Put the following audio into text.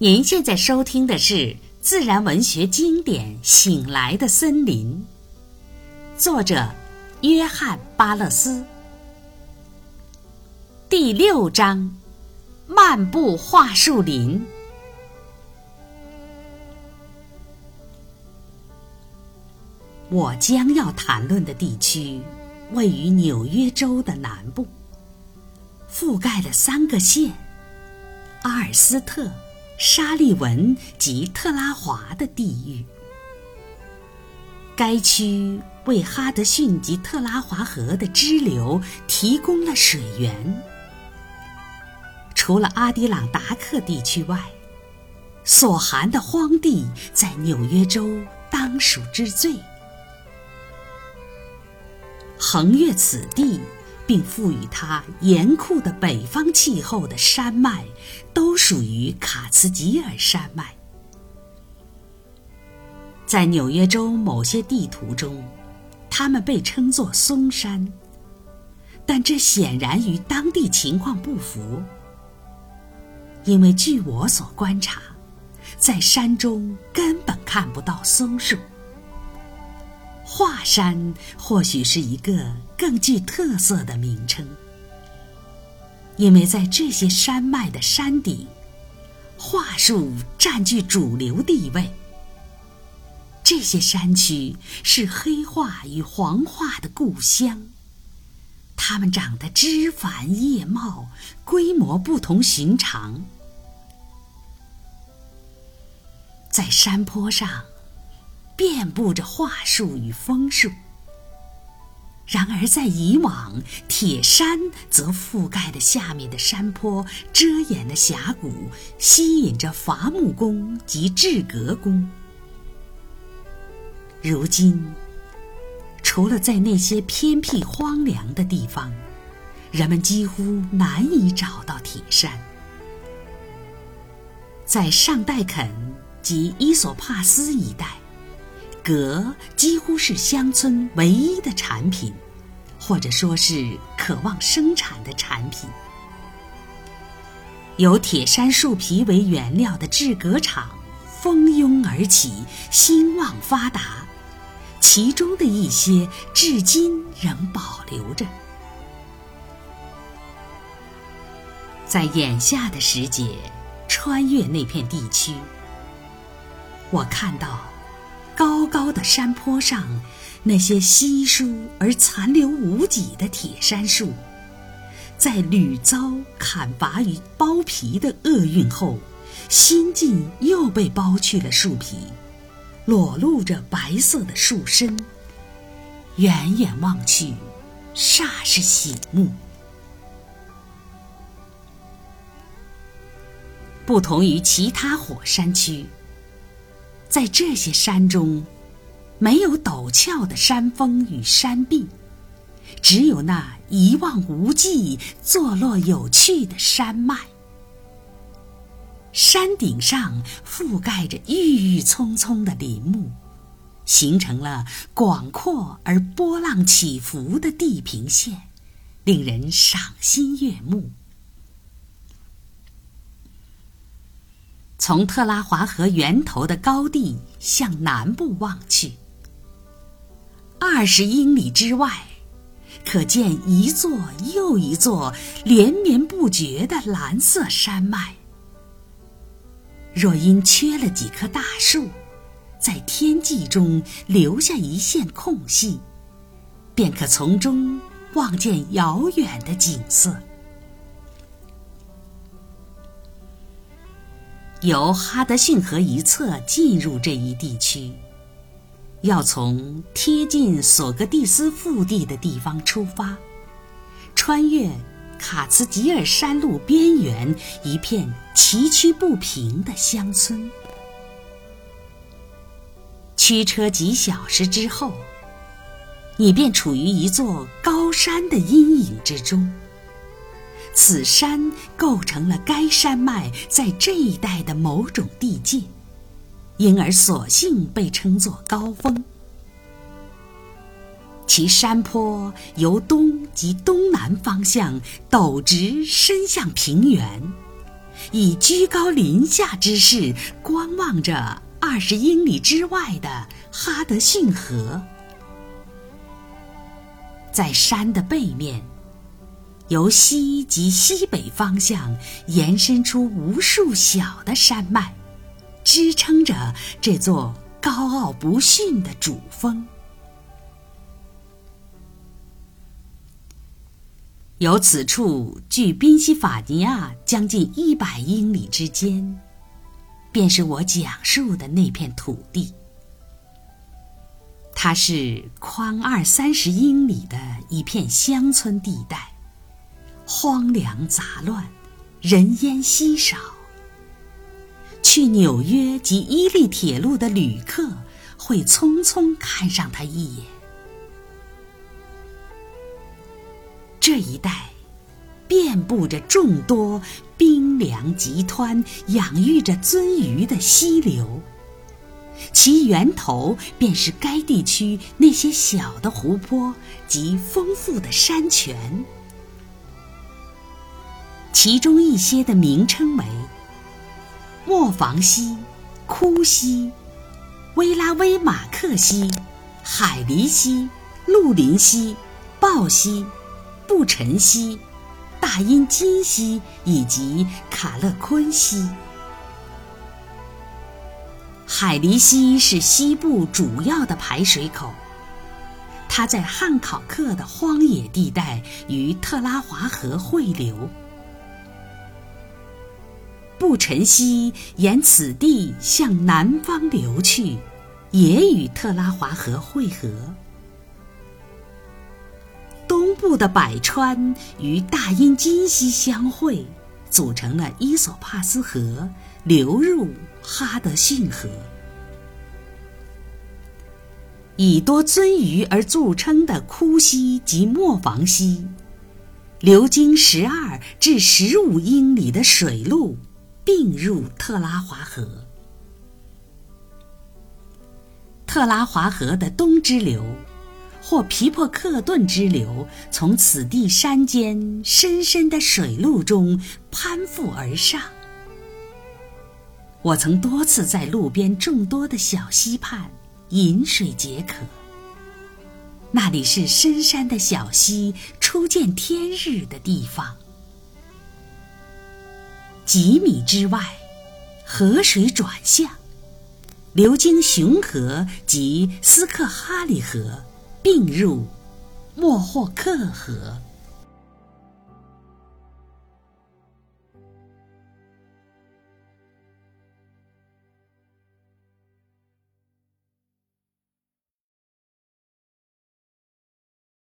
您现在收听的是自然文学经典《醒来的森林》，作者约翰·巴勒斯，第六章：漫步桦树林。我将要谈论的地区位于纽约州的南部，覆盖了三个县：阿尔斯特、沙利文及特拉华的地域。该区为哈德逊及特拉华河的支流提供了水源。除了阿迪朗达克地区外，所含的荒地在纽约州当属之最。横越此地，并赋予它严酷的北方气候的山脉，都属于卡茨吉尔山脉。在纽约州某些地图中，它们被称作松山，但这显然与当地情况不符，因为据我所观察，在山中根本看不到松树。华山或许是一个更具特色的名称，因为在这些山脉的山顶，桦树占据主流地位。这些山区是黑桦与黄桦的故乡，它们长得枝繁叶茂，规模不同寻常，在山坡上。遍布着桦树与枫树。然而，在以往，铁山则覆盖的下面的山坡，遮掩了峡谷，吸引着伐木工及制革工。如今，除了在那些偏僻荒凉的地方，人们几乎难以找到铁山。在上代肯及伊索帕斯一带。革几乎是乡村唯一的产品，或者说是渴望生产的产品。由铁杉树皮为原料的制革厂蜂拥而起，兴旺发达，其中的一些至今仍保留着。在眼下的时节，穿越那片地区，我看到。高的山坡上，那些稀疏而残留无几的铁杉树，在屡遭砍伐与剥皮的厄运后，新近又被剥去了树皮，裸露着白色的树身。远远望去，煞是醒目。不同于其他火山区。在这些山中，没有陡峭的山峰与山壁，只有那一望无际、坐落有趣的山脉。山顶上覆盖着郁郁葱葱的林木，形成了广阔而波浪起伏的地平线，令人赏心悦目。从特拉华河源头的高地向南部望去，二十英里之外，可见一座又一座连绵不绝的蓝色山脉。若因缺了几棵大树，在天际中留下一线空隙，便可从中望见遥远的景色。由哈德逊河一侧进入这一地区，要从贴近索格蒂斯腹地的地方出发，穿越卡茨吉尔山路边缘一片崎岖不平的乡村，驱车几小时之后，你便处于一座高山的阴影之中。此山构成了该山脉在这一带的某种地界，因而索性被称作高峰。其山坡由东及东南方向陡直伸向平原，以居高临下之势观望着二十英里之外的哈德逊河。在山的背面，由西及西北方向延伸出无数小的山脉，支撑着这座高傲不逊的主峰。由此处距宾夕法尼亚将近一百英里之间，便是我讲述的那片土地。它是宽二三十英里的一片乡村地带，荒凉杂乱，人烟稀少。去纽约及伊利铁路的旅客会匆匆看上它一眼。这一带遍布着众多冰凉急湍，养育着鳟鱼的溪流，其源头便是该地区那些小的湖泊及丰富的山泉。其中一些的名称为磨坊溪、枯溪、威拉威马克溪、海狸溪、鹿林溪、鲍溪。布陈溪、大阴金溪以及卡勒昆溪。海狸溪是西部主要的排水口，它在汉考克的荒野地带与特拉华河汇流。布陈溪沿此地向南方流去，也与特拉华河汇合。东部的百川与大阴金溪相会，组成了伊索帕斯河，流入哈德逊河。以多鳟鱼而著称的枯溪及磨坊溪，流经十二至十五英里的水路，并入特拉华河。特拉华河的东支流。或皮珀克顿支流从此地山间深深的水路中攀附而上。我曾多次在路边众多的小溪畔饮水解渴。那里是深山的小溪初见天日的地方。几米之外，河水转向，流经熊河及斯克哈里河。并入莫霍克河。